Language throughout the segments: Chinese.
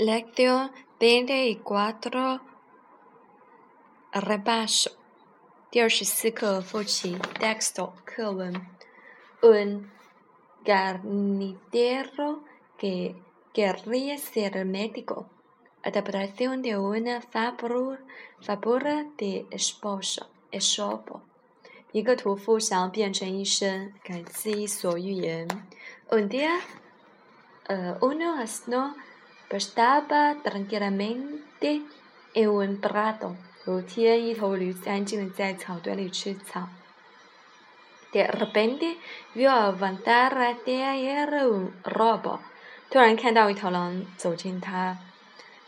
Lección veinticuatro repaso 第二十四课复习 texto 课文 Un carnicero que querría ser médico adaptación de una fábula de esposo Esopo 一个屠夫想要变成医生，改自伊索寓言。Un día, uh, uno asno Estaba tranquilamente en un prado。有天，一头驴子安静地在草堆里吃草。De repente vio avanzar hacia él un lobo。突然看到一头狼走近他。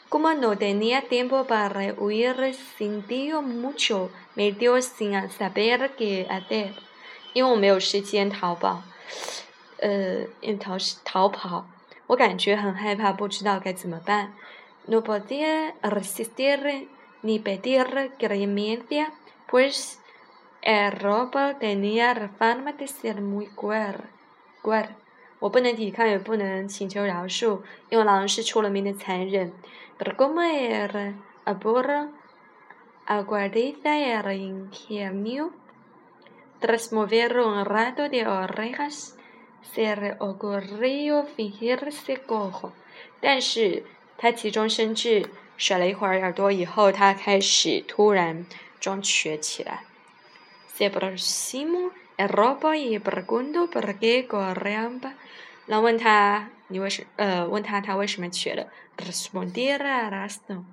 Como no tenía tiempo para huir, sintió mucho miedo sin saber qué hacer。因为我没有时间逃跑，呃，逃逃跑。我感觉很害怕，不知道该怎么办。No podía resistir ni pedir clemencia, pues el robo tenía fama de ser muy cruel. cruel。我不能抵抗，也不能请求饶恕，因为狼是出了名的残忍。Pero como el abuelo aguardiza el ingenio, tras mover un rato de orejas se le ocurrió fingirse cojo，但是他急中生智，甩了一会儿耳朵以后，他开始突然装瘸起来。Se aproximó el robo y preguntó por qué corría。然后问他你为什呃问他他为什么瘸了？Respondiera esto.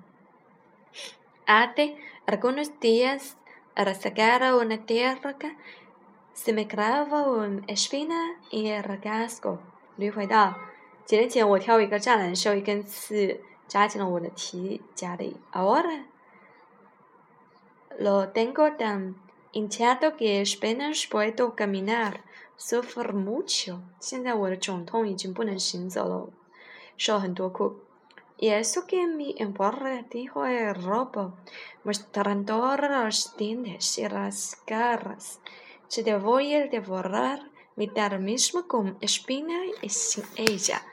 Hace algunos días al sacar una tierra Se me clava una espina en el casco。驴回道：“几年前我挑一个栅栏时，一根刺扎进了我的蹄甲里。Ahora lo tengo tan hinchado que apenas puedo caminar. Sufro mucho。现在我的肿痛已经不能行走了，受很多苦。Y eso que me importa dijo el robo, mostrando los dientes y las garras。” Se te voy a devorar mi dar mismo con espina y sin ella。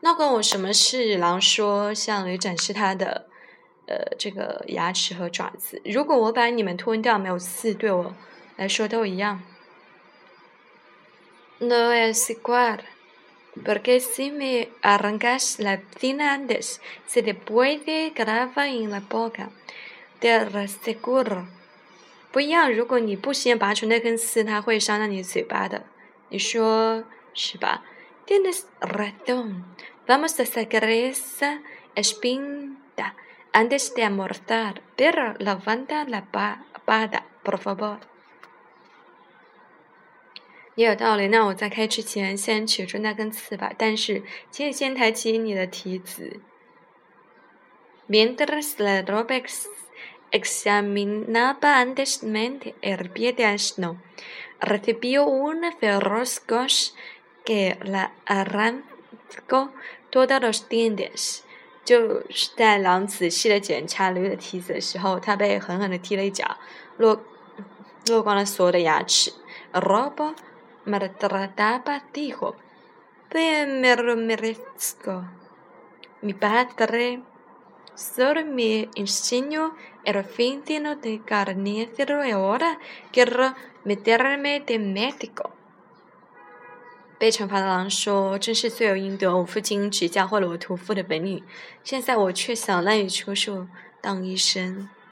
那关我什么事？狼说，向驴展示它的，呃，这个牙齿和爪子。如果我把你们吞掉，没有刺，对我来说都一样。No es igual, porque si me arrancas la tina antes, se te puede grabar en la boca. Te aseguro. 不一样，如果你不先拔出那根刺，它会伤到你嘴巴的。你说是吧？Tienes razón. Vamos a sacar esa espina antes de almorzar. Pero levanta la pata, por favor. 也有道理。那我在开之前先取出那根刺吧。但是，请你先抬起你的蹄子。Mientras la robex examinaba anteriormente el pie de asno, recibió una feroz coz que la arrancó todos los dientes. 就是在狼仔细的检查驴的蹄子的时候，他被狠狠地踢了一脚，落落光了所有的牙齿。Robo maltrataba dijo, bien me lo merezco. Mi padre solo me enseñó el fin de carnicero y ahora quiero meterme de médico。被惩罚的狼说：“真是罪有应得，我父亲只教会了我屠夫的本领，现在我却想滥竽充数当医生。”